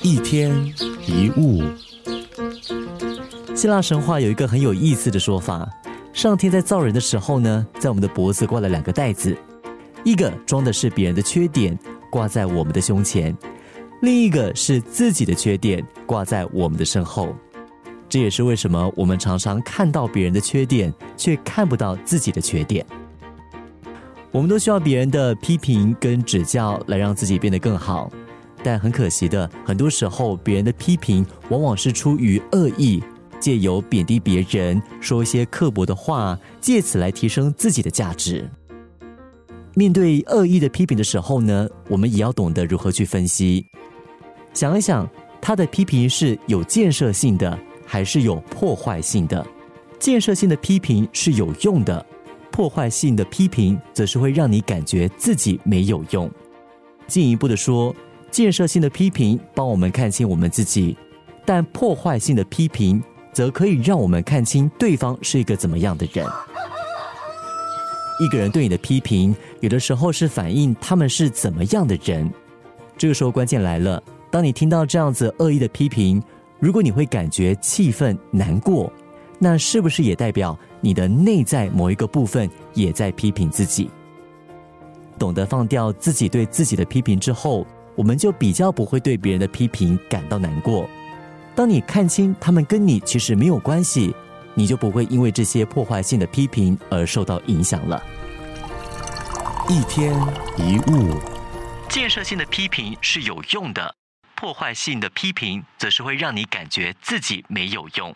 一天一物，希腊神话有一个很有意思的说法：上天在造人的时候呢，在我们的脖子挂了两个袋子，一个装的是别人的缺点，挂在我们的胸前；另一个是自己的缺点，挂在我们的身后。这也是为什么我们常常看到别人的缺点，却看不到自己的缺点。我们都需要别人的批评跟指教来让自己变得更好，但很可惜的，很多时候别人的批评往往是出于恶意，借由贬低别人，说一些刻薄的话，借此来提升自己的价值。面对恶意的批评的时候呢，我们也要懂得如何去分析，想一想他的批评是有建设性的，还是有破坏性的？建设性的批评是有用的。破坏性的批评，则是会让你感觉自己没有用。进一步的说，建设性的批评帮我们看清我们自己，但破坏性的批评则可以让我们看清对方是一个怎么样的人。一个人对你的批评，有的时候是反映他们是怎么样的人。这个时候关键来了，当你听到这样子恶意的批评，如果你会感觉气愤难过。那是不是也代表你的内在某一个部分也在批评自己？懂得放掉自己对自己的批评之后，我们就比较不会对别人的批评感到难过。当你看清他们跟你其实没有关系，你就不会因为这些破坏性的批评而受到影响了。一天一物，建设性的批评是有用的，破坏性的批评则是会让你感觉自己没有用。